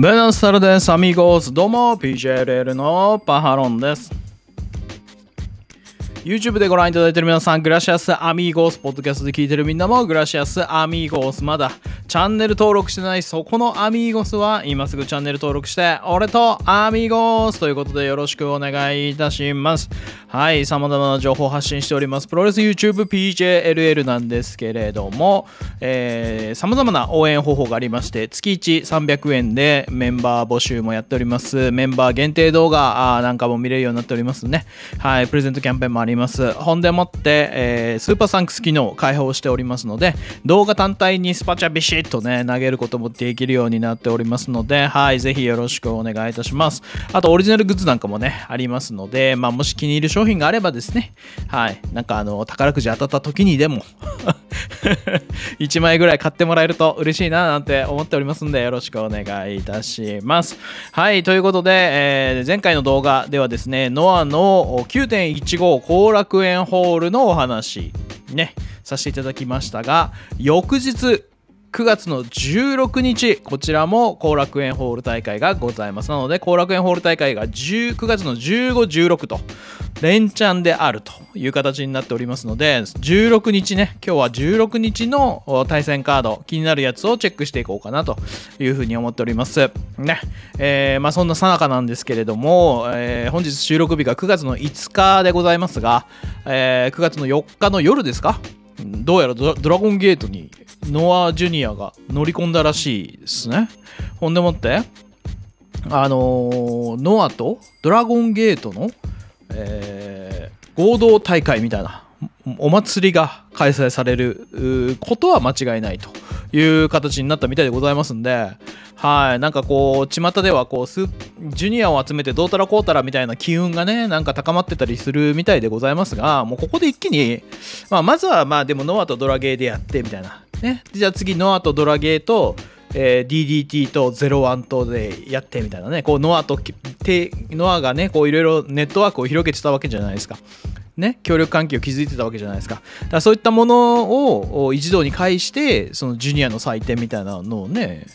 ベナスタルです。アミゴース。どうも、PJLL のパハロンです。YouTube でご覧いただいている皆さん、グラシアスアミーゴース、ポッドキャストで聞いているみんなも、グラシアスアミーゴース、まだチャンネル登録してないそこのアミーゴスは、今すぐチャンネル登録して、俺とアミーゴスということでよろしくお願いいたします。はい、様々な情報発信しております。プロレス YouTube PJLL なんですけれども、えー、様々な応援方法がありまして、月1300円でメンバー募集もやっております。メンバー限定動画なんかも見れるようになっておりますね。はい、プレゼントキャンペーンもあります。ほんでもって、えースーパーサンクス機能開放しておりますので、動画単体にスパチャビシッとね、投げることもできるようになっておりますので、はい、ぜひよろしくお願いいたします。あと、オリジナルグッズなんかもね、ありますので、まあ、もし気に入る商品があればですね、はい、なんかあの、宝くじ当たった時にでも、1枚ぐらい買ってもらえると嬉しいななんて思っておりますんでよろしくお願いいたします。はいということで、えー前回の動画ではですねノアの9.15後楽園ホールのお話ねさせていただきましたが翌日9月の16日、こちらも後楽園ホール大会がございます。なので、後楽園ホール大会が9月の15、16と、連チャンであるという形になっておりますので、16日ね、今日は16日の対戦カード、気になるやつをチェックしていこうかなというふうに思っております。ね。えーまあそんなさなかなんですけれども、えー本日収録日が9月の5日でございますが、えー9月の4日の夜ですかどうやらドラゴンゲートにノア・ジュニアが乗り込んだらしいですね。ほんでもって、あのーノアとドラゴンゲートの、えー合同大会みたいなお祭りが開催されることは間違いないという形になったみたいでございますんで、はい、なんかこう、巷ではこう、ジュニアを集めてどうたらこうたらみたいな機運がね、なんか高まってたりするみたいでございますが、もうここで一気に、まあ、まずはまあでもノアとドラゲーでやってみたいな。ね、じゃあ次ノアとドラゲーと、えー DDT と01とでやってみたいなね、こうノアとノアがね、こういろいろネットワークを広げてたわけじゃないですか。ね、協力関係を築いてたわけじゃないですか。だからそういったものを一堂に会して、そのジュニアの祭典みたいなのをね、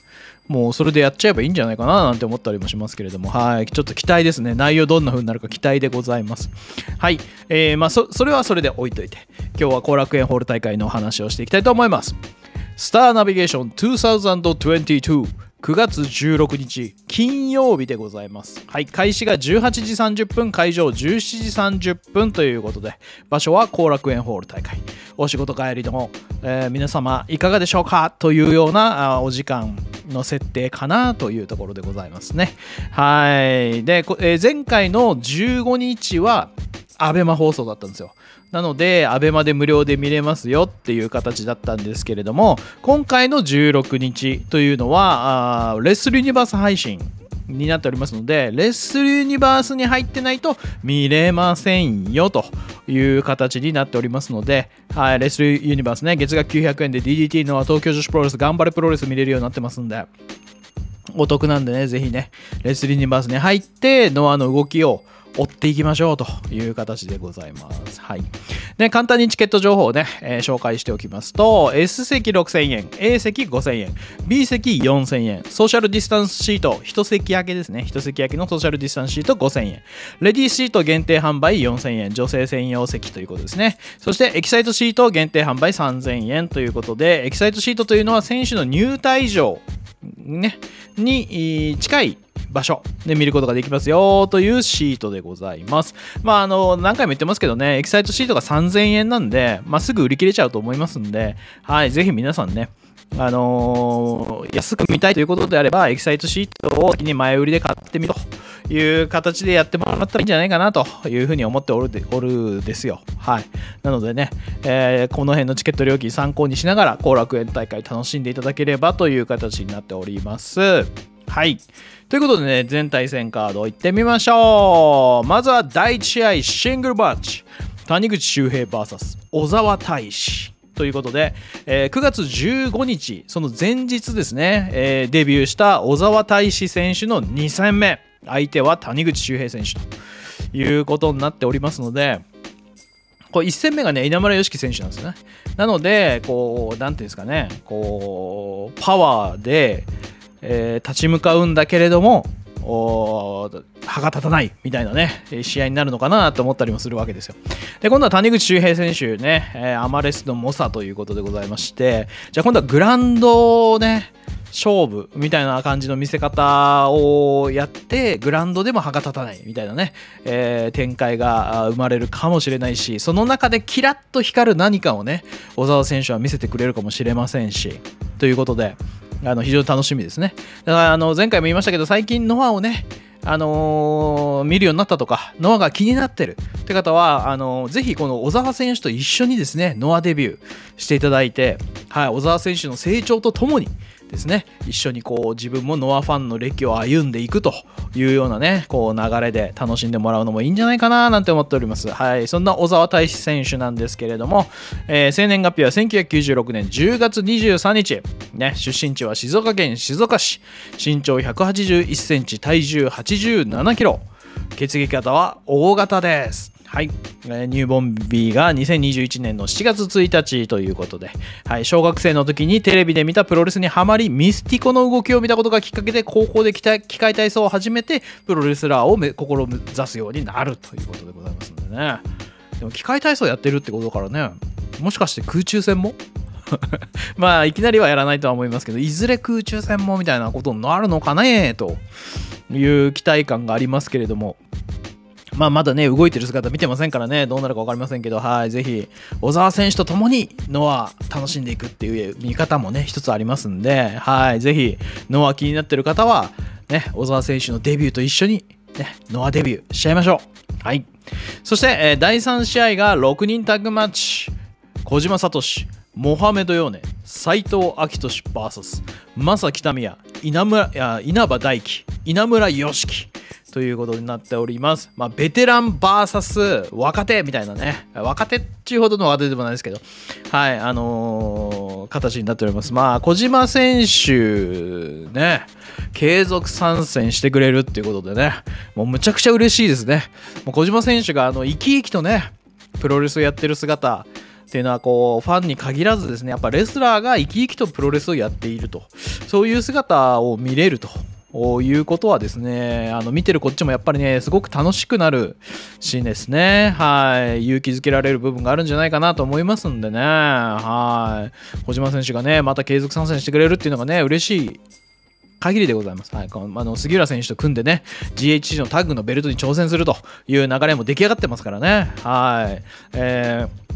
もうそれでやっちゃえばいいんじゃないかななんて思ったりもしますけれども、はい、ちょっと期待ですね。内容どんな風になるか期待でございます。はい、えー、まあそ、それはそれで置いといて、今日は後楽園ホール大会のお話をしていきたいと思います。スターナビゲーション2022 9月16日金曜日でございます。はい、開始が18時30分、会場17時30分ということで、場所は後楽園ホール大会。お仕事帰りの、えー皆様いかがでしょうか？というようなあお時間の設定かなというところでございますね。はい。で、えー前回の15日は、アベマ放送だったんですよ。なので、アベマで無料で見れますよっていう形だったんですけれども、今回の16日というのは、レッスルユニバース配信になっておりますので、レッスルユニバースに入ってないと見れませんよという形になっておりますので、はい、レッスルユニバースね、月額900円で DDT の東京女子プロレス、頑張れプロレス見れるようになってますんで、お得なんでね、ぜひね、レスリーニバースに入って、ノアの動きを追っていきましょうという形でございます。はい。で、簡単にチケット情報をね、えー紹介しておきますと、S 席6000円、A 席5000円、B 席4000円、ソーシャルディスタンスシート、1席空けですね、1席空けのソーシャルディスタンスシート5000円、レディーシート限定販売4000円、女性専用席ということですね。そして、エキサイトシート限定販売3000円ということで、エキサイトシートというのは選手の入退場、ね、に近い場所で見ることができますよというシートでございます。まあ、あの、何回も言ってますけどね、エキサイトシートが3000円なんで、まあ、すぐ売り切れちゃうと思いますんで、はい、ぜひ皆さんね、あのー安く見たいということであれば、エキサイトシートを先に前売りで買ってみるという形でやってもらったらいいんじゃないかなというふうに思っておるでおるですよ。はい。なのでね、えーこの辺のチケット料金参考にしながら、後楽園大会楽しんでいただければという形になっております。はい。ということでね、全対戦カードいってみましょう。まずは第1試合、シングルバッチ。谷口周平 VS 小沢大志。ということで、えー9月15日、その前日ですね、えーデビューした小沢大志選手の2戦目。相手は谷口周平選手ということになっておりますので、これ1戦目がね、稲村良樹選手なんですよね。なので、こう、なんていうんですかね、こう、パワーで、えー立ち向かうんだけれども歯が立たないみたいなね試合になるのかなと思ったりもするわけですよ。で今度は谷口周平選手ね、えーアマレスの猛者ということでございましてじゃあ今度はグランドをね勝負みたいな感じの見せ方をやってグラウンドでも歯が立たないみたいなね、えー展開が生まれるかもしれないしその中でキラッと光る何かをね小沢選手は見せてくれるかもしれませんしということであの非常に楽しみですね。だからあの前回も言いましたけど最近ノアをねあのー見るようになったとか、ノアが気になってるって方は、あのーぜひこの小沢選手と一緒にですね、ノアデビューしていただいて、はい、小沢選手の成長とともにですね、一緒にこう自分もノアファンの歴を歩んでいくというようなね、こう流れで楽しんでもらうのもいいんじゃないかななんて思っております。はい、そんな小沢大志選手なんですけれども、えー生年月日は1996年10月23日、ね、出身地は静岡県静岡市、身長181センチ、体重87キロ、血液型は O 型です。はい、えー入門日が2021年の7月1日ということで、はい、小学生の時にテレビで見たプロレスにはまりミスティコの動きを見たことがきっかけで高校で機械体操を始めてプロレスラーを志すようになるということでございますんでね。でも機械体操やってるってことからね。もしかして空中戦も？まあいきなりはやらないとは思いますけどいずれ空中戦もみたいなことになるのかね？という期待感がありますけれども。まあまだね、動いてる姿見てませんからね、どうなるか分かりませんけど、はい、ぜひ、小沢選手と共にノア楽しんでいくっていう見方もね、一つありますんで、はい、ぜひ、ノア気になってる方は、ね、小沢選手のデビューと一緒に、ね、ノアデビューしちゃいましょう。はい。そして、えー第3試合が6人タッグマッチ。小島聡、モハメド・ヨーネ、斎藤明俊 VS、正木民也、稲村稲葉大輝、稲村良樹。ということになっております。まあ、ベテラン VS 若手みたいなね。若手っていうほどの若手でもないですけど、はい、あのー形になっております。まあ、小島選手、ね、継続参戦してくれるっていうことでね、もうむちゃくちゃ嬉しいですね。もう小島選手が、あの、生き生きとね、プロレスをやってる姿、っていうのはこうファンに限らずですねやっぱレスラーが生き生きとプロレスをやっているとそういう姿を見れるということはですねあの見てるこっちもやっぱりねすごく楽しくなるシーンですねはい勇気づけられる部分があるんじゃないかなと思いますんでねはい小島選手がねまた継続参戦してくれるっていうのがね嬉しい限りでございます。はい、このあの杉浦選手と組んでね、GHC のタッグのベルトに挑戦するという流れも出来上がってますからね。はい。えー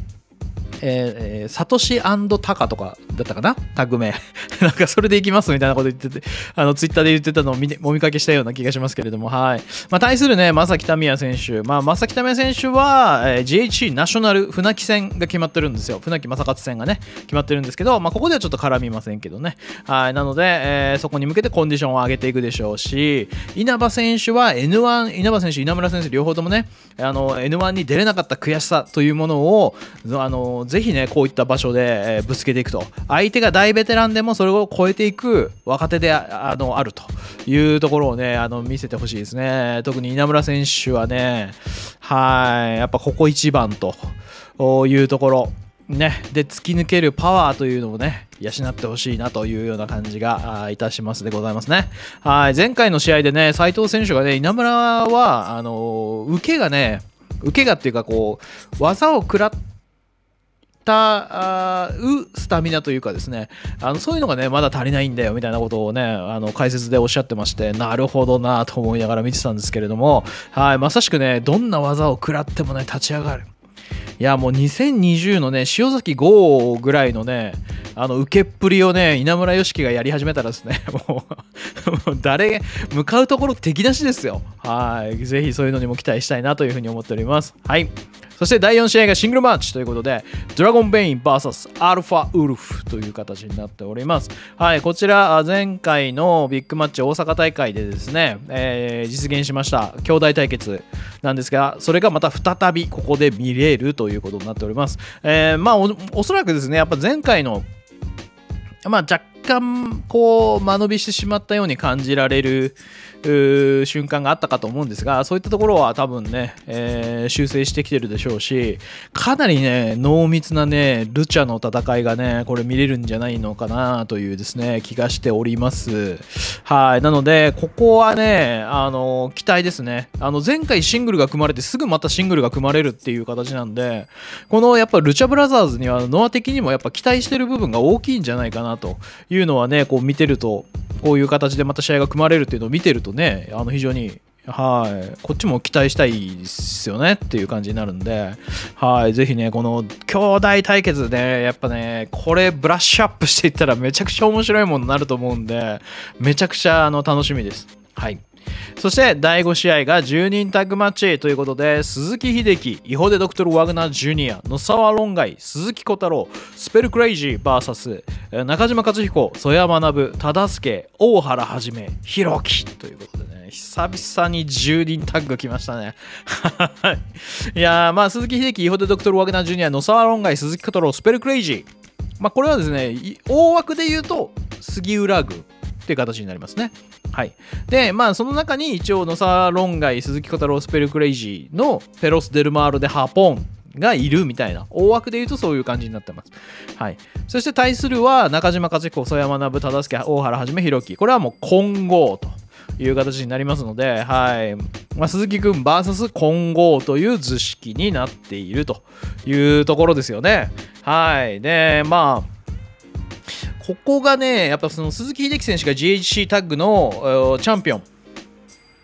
えーサトシタカとかだったかな？タグ名。なんかそれでいきますみたいなこと言ってて、あの、ツイッターで言ってたのを見てお見かけしたような気がしますけれども、はい。まあ、対するね、正木民也選手。まあ、正木民也選手は、えー GHC ナショナル船木戦が決まってるんですよ。船木正勝戦がね、決まってるんですけど、まあ、ここではちょっと絡みませんけどね。はい。なので、えーそこに向けてコンディションを上げていくでしょうし、稲葉選手は N1、稲葉選手、稲村選手、両方ともね、あの、N1 に出れなかった悔しさというものを、あの、ぜひね、こういった場所で、えぶつけていくと。相手が大ベテランでもそれを超えていく若手であのあるというところをね、あの見せてほしいですね。特に稲村選手はね、はい、やっぱここ一番というところ。ね、で突き抜けるパワーというのをね養ってほしいなというような感じがいたしますでございますね。はい前回の試合でね斉藤選手がね稲村はあの受けがね受けがっていうかこう技を食らってたうスタミナというかですねあのそういうのがねまだ足りないんだよみたいなことをねあの解説でおっしゃってましてなるほどなと思いながら見てたんですけれどもはいまさしくねどんな技を食らってもね立ち上がる。いやもう2020のね塩崎豪ぐらいのねあの受けっぷりをね稲村良樹がやり始めたらですね もう誰向かうところ敵なしですよ。はい。ぜひそういうのにも期待したいなというふうに思っております。はい。そして第4試合がシングルマッチということでドラゴンベイン VS アルファウルフという形になっております。はい。こちら前回のビッグマッチ大阪大会でですね、えー実現しました。兄弟対決。なんですがそれがまた再びここで見れるということになっております、えーまあおおそらくですねやっぱ前回のまあ、若干こう間延びしてしまったように感じられる瞬間があったかと思うんですがそういったところは多分ね、えー、修正してきてるでしょうしかなりね濃密なねルチャの戦いがねこれ見れるんじゃないのかなというですね気がしております。はいなのでここはねあの期待ですね。あの前回シングルが組まれてすぐまたシングルが組まれるっていう形なんでこのやっぱルチャブラザーズにはノア的にもやっぱ期待してる部分が大きいんじゃないかなといううのはねこう見てるとこういう形でまた試合が組まれるっていうのを見てるとね、あの非常にはい、こっちも期待したいですよねっていう感じになるんで、はい、ぜひね、この兄弟対決で、やっぱね、これブラッシュアップしていったらめちゃくちゃ面白いものになると思うんで、めちゃくちゃあの楽しみです。はい。そして第5試合が10人タッグマッチということで鈴木秀樹、イホデドクトル・ワグナー・ジュニア、野沢論外、鈴木小太郎、スペルクレイジー VS 中島克彦、曽山学、忠助、大原はじめ、ひろきということでね、久々に10人タッグ来ましたね。いやー、まあ鈴木秀樹、イホデドクトル・ワグナー・ジュニア、野沢論外、鈴木小太郎、スペルクレイジー。まあこれはですね、大枠で言うと杉浦軍っていう形になりますね。はい。で、まあ、その中に一応、ノサロンガイ、鈴木小太郎、スペルクレイジーのペロス・デルマールでハポンがいるみたいな、大枠で言うとそういう感じになってます。はい。そして対するは、中島和彦、曽山学、忠助、大原はじめ、弘樹。これはもう混合と。いう形になりますので、はいまあ、鈴木君 VS 混合という図式になっているというところですよね。はい。で、まあ、ここがね、やっぱその鈴木秀樹選手が GHC タッグのチャンピオン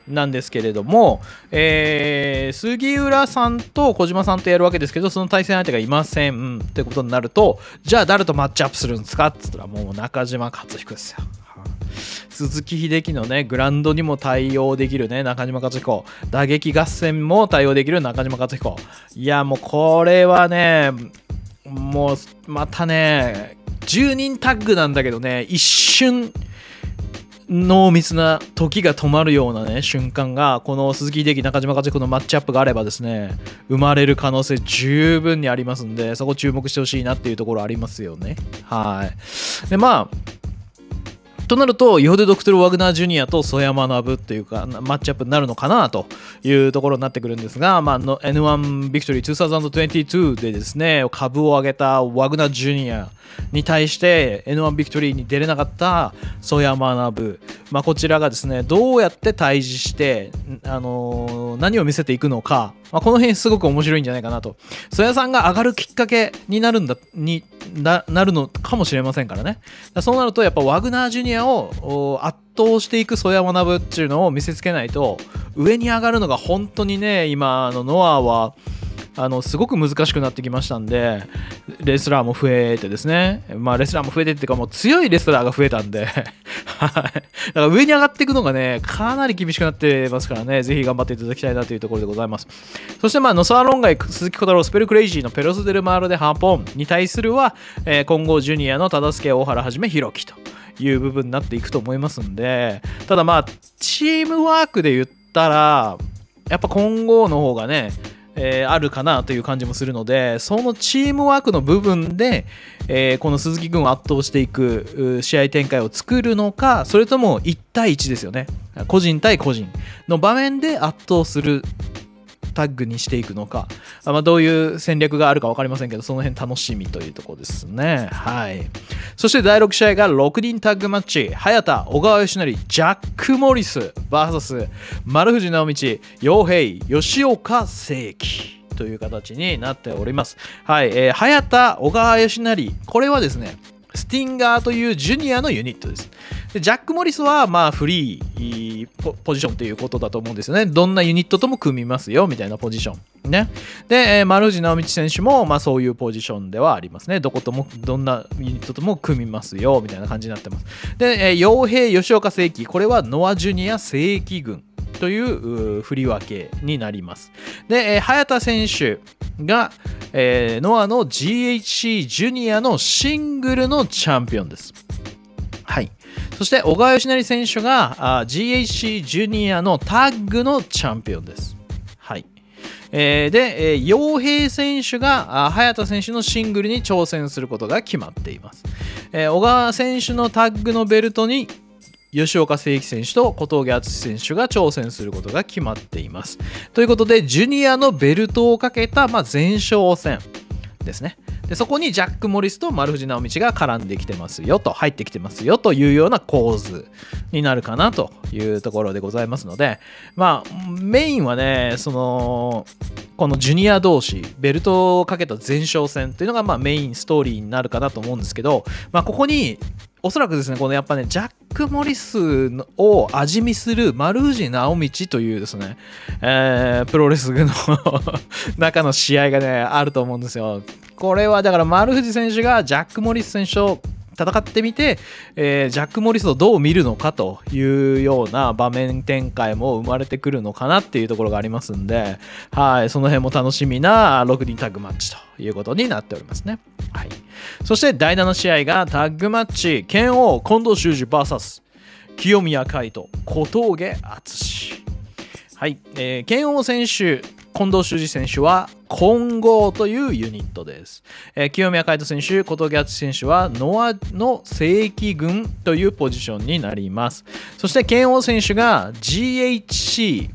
なんですけれども、えー、杉浦さんと小島さんとやるわけですけど、その対戦相手がいませんってことになると、じゃあ誰とマッチアップするんですかって言ったら、もう中島克彦ですよ。鈴木秀樹のね、グランドにも対応できるね、中島克彦。打撃合戦も対応できる中島克彦。いや、もうこれはね、もうまたね、10人タッグなんだけどね、一瞬、濃密な時が止まるようなね、瞬間が、この鈴木秀樹、中島和彦のマッチアップがあればですね、生まれる可能性十分にありますんで、そこ注目してほしいなっていうところありますよね。はい。で、まあ、となると、ヨデドクトル・ワグナー・ジュニアと曽山学っていうか、マッチアップになるのかなというところになってくるんですが、まあ、N1 ビクトリー2022でですね、株を上げたワグナー・ジュニアに対して N1 ビクトリーに出れなかった曽山学、まあ、こちらがですね、どうやって対峙して、あのー、何を見せていくのか、まあ、この辺すごく面白いんじゃないかなと。曽谷さんが上がるきっかけになるんだ、になるのかもしれませんからね。そうなると、やっぱワグナージュニアを圧倒していく曽谷学っていうのを見せつけないと、上に上がるのが本当にね、今、のノアは、あのすごく難しくなってきましたんでレスラーも増えてですね。まあレスラーも増えてっていうかもう強いレスラーが増えたんで。だから上に上がっていくのがねかなり厳しくなってますからね。ぜひ頑張っていただきたいなというところでございます。そしてまあノソアロンガイ鈴木小太郎スペルクレイジーのペロスデルマールでハーポンに対するは、えー、混合ジュニアの忠助大原はじめひろきと。いう部分になっていくと思いますんでただまあチームワークで言ったらやっぱ混合の方がねえー、あるかなという感じもするのでそのチームワークの部分で、えー、この鈴木君を圧倒していく試合展開を作るのかそれとも1対1ですよね。個人対個人の場面で圧倒するタッグにしていくのか、まあ、どういう戦略があるか分かりませんけど、その辺楽しみというところですね。はい。そして第6試合が6人タッグマッチ、早田、小川義成、ジャック・モリス VS 丸藤直道、陽平、吉岡聖輝。という形になっております。はい、えー、早田、小川義成、これはですね、スティンガーというジュニアのユニットです。でジャック・モリスはまあフリーポジションということだと思うんですよね。どんなユニットとも組みますよみたいなポジション。ね。で、えー、丸藤直道選手もまあそういうポジションではありますね。どことも、どんなユニットとも組みますよみたいな感じになってます。で、えー、傭兵吉岡正規、これはノア・ジュニア正規軍。という振り分けになります。で、えー、早田選手が、えー、ノアの GHC ジュニアのシングルのチャンピオンです。はい。そして、小川義成選手があ GHC ジュニアのタッグのチャンピオンです。はい。えー、で、えー、陽平選手が早田選手のシングルに挑戦することが決まっています。えー、小川選手のタッグのベルトに吉岡誠樹選手と小峠敦選手が挑戦することが決まっています。ということで、ジュニアのベルトをかけた、まあ、前哨戦ですね。でそこにジャック・モリスと丸藤直道が絡んできてますよと入ってきてますよというような構図になるかなというところでございますのでまあメインはねそのこのジュニア同士ベルトをかけた前哨戦っていうのがまあメインストーリーになるかなと思うんですけど、まあ、ここにおそらくですね、このやっぱね、ジャック・モリスを味見する丸藤直道というですね、えー、プロレスの 中の試合がね、あると思うんですよ。これはだから丸藤選手がジャック・モリス選手を戦ってみて、えー、ジャック・モリスをどう見るのかというような場面展開も生まれてくるのかなっていうところがありますんで、はい、その辺も楽しみな6人タッグマッチということになっておりますね。はい、そして第7試合がタッグマッチ、剣王近藤修二 VS 清宮海斗小峠敦。はい、えー、王選手近藤修二選手は混合というユニットです。えー、清宮海斗選手、小峠敦選手はノアの正規軍というポジションになります。そして剣王選手が GHC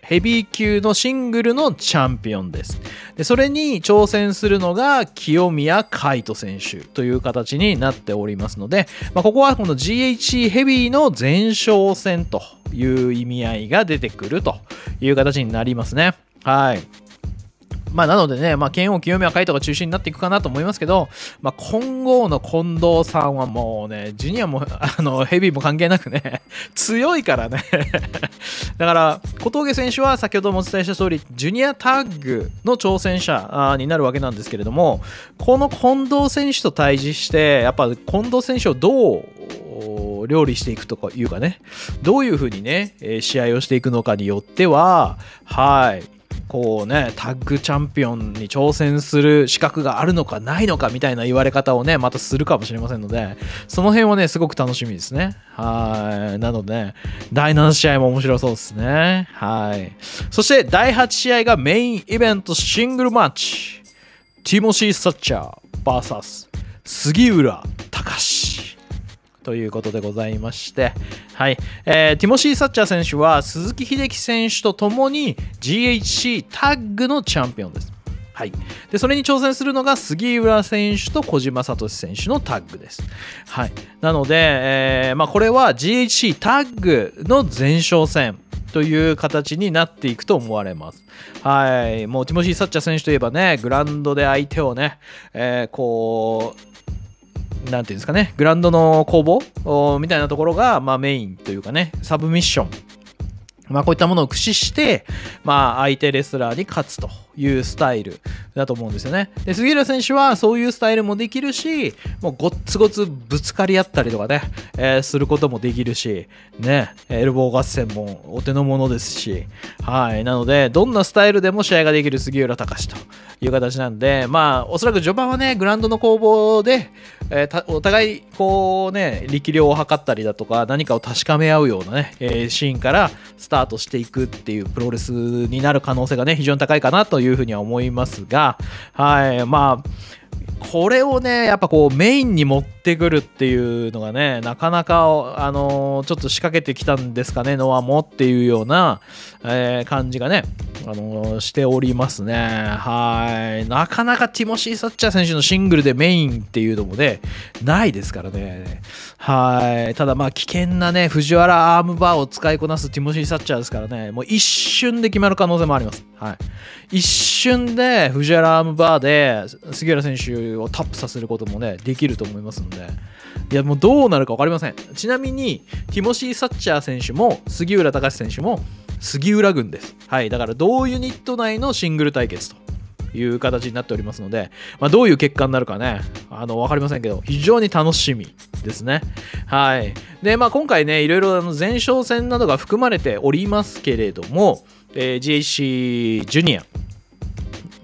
ヘビー級のシングルのチャンピオンです。でそれに挑戦するのが清宮海斗選手という形になっておりますので、まあ、ここはこの GHC ヘビーの前哨戦という意味合いが出てくるという形になりますね。はい。まあ、なのでね、まあ、剣王清宮海斗が中心になっていくかなと思いますけど、まあ、今後の近藤さんはもうね、ジュニアも、あの、ヘビーも関係なくね、強いからね。だから、小峠選手は先ほどもお伝えした通り、ジュニアタッグの挑戦者になるわけなんですけれども、この近藤選手と対峙して、やっぱ近藤選手をどう料理していくとかいうかね、どういうふうにね、試合をしていくのかによっては、はい、こうね、タッグチャンピオンに挑戦する資格があるのかないのかみたいな言われ方をね、またするかもしれませんので、その辺はね、すごく楽しみですね。はい。なので、ね、第7試合も面白そうですね。はい。そして第8試合がメインイベントシングルマッチ。ティモシー・サッチャー VS 杉浦隆ということでございまして、はいえー、ティモシー・サッチャー選手は鈴木秀樹選手と共に GHC タッグのチャンピオンです。はい、でそれに挑戦するのが杉浦選手と小島聡選手のタッグです。はい、なので、えーまあ、これは GHC タッグの前哨戦という形になっていくと思われます。はい、もうティモシー・サッチャー選手といえばね、グラウンドで相手をね、えー、こう、なんていうんですかね、グランドの攻防みたいなところが、まあ、メインというかね、サブミッション。まあ、こういったものを駆使して、まあ、相手レスラーに勝つというスタイルだと思うんですよね。で、杉浦選手はそういうスタイルもできるし、もうごっつごつぶつかり合ったりとかね、えー、することもできるし、ね、エルボー合戦もお手の物ですし、はい。なので、どんなスタイルでも試合ができる杉浦隆という形なんで、まあ、おそらく序盤はね、グラウンドの攻防で、えー、お互い、こうね、力量を測ったりだとか、何かを確かめ合うようなね、えー、シーンからスタートしていくっていうプロレスになる可能性がね、非常に高いかなというふうには思いますが、はい、まあ、これをね、やっぱこうメインに持ってくるっていうのがね、なかなか、あのー、ちょっと仕掛けてきたんですかね、ノアもっていうような、えー、感じがね、あのー、しておりますね。はい。なかなかティモシー・サッチャー選手のシングルでメインっていうのもね、ないですからね。はい。ただまあ危険なね、藤原アームバーを使いこなすティモシー・サッチャーですからね、もう一瞬で決まる可能性もあります。はい。一瞬で藤原アームバーで杉浦選手をタップさせることもね、できると思いますので、いやもうどうなるか分かりません。ちなみに、ティモシー・サッチャー選手も杉浦隆選手も杉浦軍です。はい。だから同ユニット内のシングル対決と。いう形になっておりますので、まあ、どういう結果になるかね、あの、わかりませんけど、非常に楽しみですね。はい。で、まあ、今回ね、いろいろあの前哨戦などが含まれておりますけれども、えー、GHC ジュニア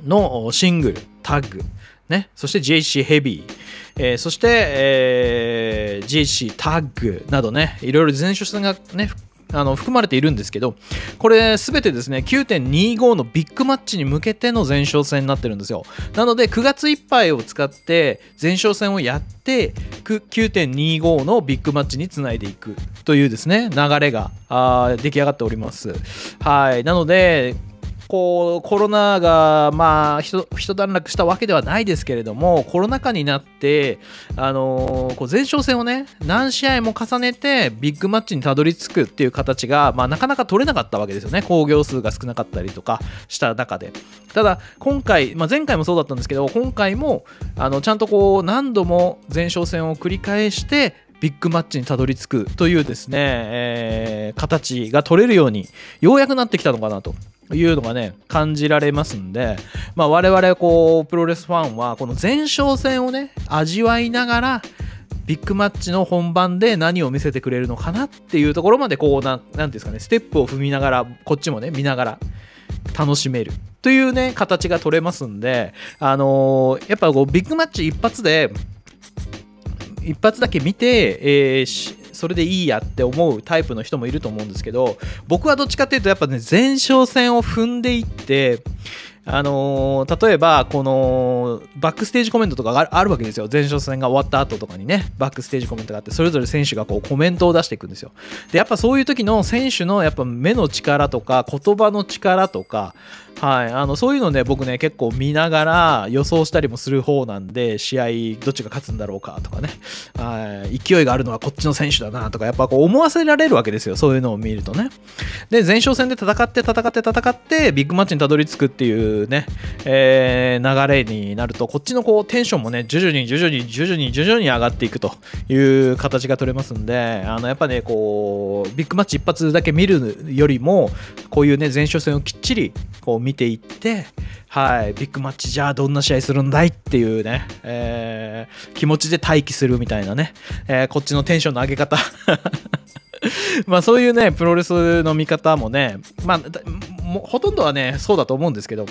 のシングル、タッグ、ね、そして GHC ヘビー、えー、そして、えー、GHC タッグなどね、いろいろ前哨戦がね、あの含まれているんですけどこれ全てですね9.25のビッグマッチに向けての前哨戦になってるんですよ。なので9月いっぱいを使って前哨戦をやって9.25のビッグマッチにつないでいくというですね流れが出来上がっております。はい。なのでこうコロナがまあ一段落したわけではないですけれどもコロナ禍になってあの、こう前哨戦をね何試合も重ねてビッグマッチにたどり着くっていう形が、まあ、なかなか取れなかったわけですよね。興行数が少なかったりとかした中で。ただ今回、まあ、前回もそうだったんですけど今回もあのちゃんとこう何度も前哨戦を繰り返してビッグマッチにたどり着くというですね、えー、形が取れるようにようやくなってきたのかなと。いうのがね、感じられますんで、まあ我々こう、プロレスファンは、この前哨戦をね、味わいながら、ビッグマッチの本番で何を見せてくれるのかなっていうところまでこうなん、なんですかね、ステップを踏みながら、こっちもね、見ながら楽しめるというね、形が取れますんで、あのー、やっぱこう、ビッグマッチ一発で、一発だけ見て、えー、それでいいやって思うタイプの人もいると思うんですけど僕はどっちかっていうとやっぱね前哨戦を踏んでいってあのー、例えばこのバックステージコメントとかがあるわけですよ。前哨戦が終わった後とかにねバックステージコメントがあってそれぞれ選手がこうコメントを出していくんですよ。でやっぱそういう時の選手のやっぱ目の力とか言葉の力とかはい、あのそういうのね僕ね結構見ながら予想したりもする方なんで試合どっちが勝つんだろうかとかね。はい。勢いがあるのはこっちの選手だなとかやっぱこう思わせられるわけですよ。そういうのを見るとね。で前哨戦で戦って戦って戦ってビッグマッチにたどり着くっていうね、えー、流れになるとこっちのこうテンションもね徐々に徐々に徐々に徐々に上がっていくという形が取れますんであのやっぱねこうビッグマッチ一発だけ見るよりもこういうね前哨戦をきっちりこう見見ていって、はい、ビッグマッチじゃあどんな試合するんだいっていうね、えー、気持ちで待機するみたいなね、えー、こっちのテンションの上げ方。まあそういうね、プロレスの見方もね、まあ、ほとんどはね、そうだと思うんですけど、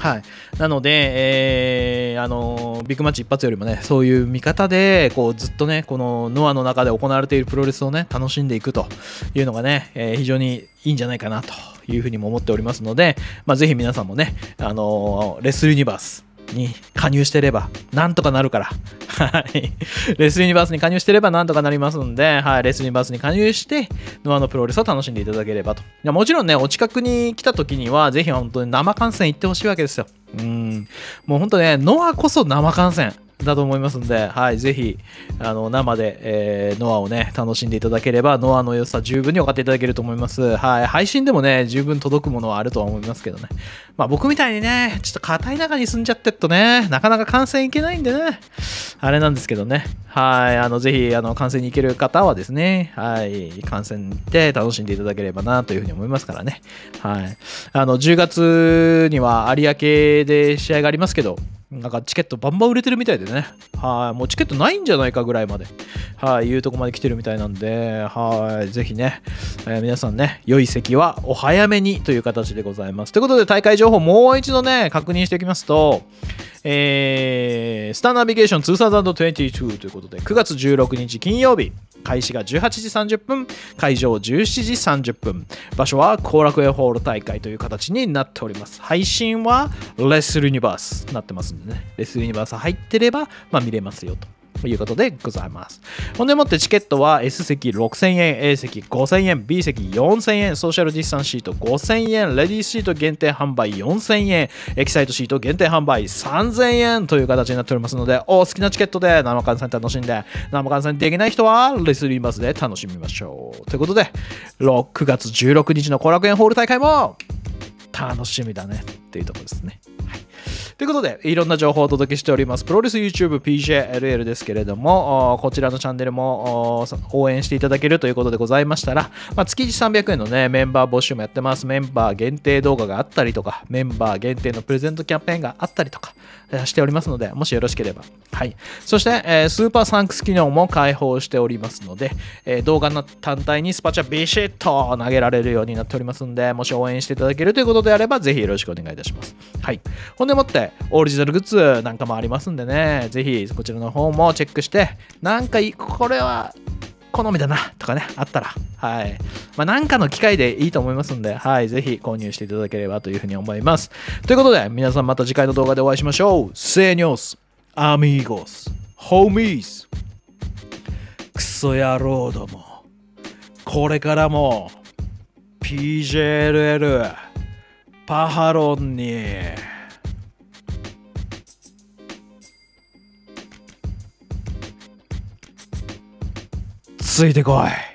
はい、なので、えー、あのビッグマッチ一発よりもねそういう見方でこうずっとねこのノアの中で行われているプロレスをね楽しんでいくというのがね、えー、非常にいいんじゃないかなというふうにも思っておりますので、まあ、ぜひ皆さんもね、あのレスユニバースに加入してればなんとかなるから。はい。レスリングバースに加入してればなんとかなりますんで、はい。レスリングバースに加入して、ノアのプロレスを楽しんでいただければと。もちろんね、お近くに来た時には、ぜひ本当に生観戦行ってほしいわけですよ。うん。もう本当ね、ノアこそ生観戦。だと思いますんで、はい、ぜひあの生で、えー、ノアをね楽しんでいただければノアの良さ十分に分かっていただけると思います、はい、配信でもね十分届くものはあるとは思いますけどね。まあ僕みたいにねちょっと硬い中に住んじゃってっとねなかなか観戦いけないんでね。あれなんですけどね。はいあのぜひあの観戦に行ける方はですねはい観戦で楽しんでいただければなというふうに思いますからね。はい。あの10月には有明で試合がありますけどなんかチケットバンバン売れてるみたいでね。はい。もうチケットないんじゃないかぐらいまで、はい。いうとこまで来てるみたいなんで、はい。ぜひね、えー、皆さんね、良い席はお早めにという形でございます。ということで、大会情報もう一度ね、確認しておきますと、えー、スターナビゲーション2022ということで、9月16日金曜日、開始が18時30分、会場17時30分、場所は後楽園ホール大会という形になっております。配信はレッスルユニバースになってますんでね、レスルユニバース入ってれば、まあ、見れますよと。ということでございます。ほんでもってチケットは S 席6000円、A 席5000円、B 席4000円、ソーシャルディスタンスシート5000円、レディーシート限定販売4000円、エキサイトシート限定販売3000円という形になっておりますので、お好きなチケットで生観戦楽しんで、生観戦できない人はレスリーバスで楽しみましょう。ということで、9月16日の後楽園ホール大会も楽しみだねっていうところですね。はいということで、いろんな情報をお届けしております。プロレス YouTube PJLL ですけれども、こちらのチャンネルも応援していただけるということでございましたら、まあ、月300円のね、メンバー募集もやってます。メンバー限定動画があったりとか、メンバー限定のプレゼントキャンペーンがあったりとかしておりますので、もしよろしければ。はい。そして、えー、スーパーサンクス機能も開放しておりますので、えー、動画の単体にスパチャビシッと投げられるようになっておりますので、もし応援していただけるということであれば、ぜひよろしくお願いいたします。はい。ほんでもって、オリジナルグッズなんかもありますんでね、ぜひこちらの方もチェックして、なんかこれは好みだなとかね、あったら、はい。まあ、なんかの機会でいいと思いますんで、はい。ぜひ購入していただければというふうに思います。ということで、皆さんまた次回の動画でお会いしましょう。セーニョス、アミーゴス、ホーミーズ、クソ野郎ども。これからも PJLL パハロンについてこい。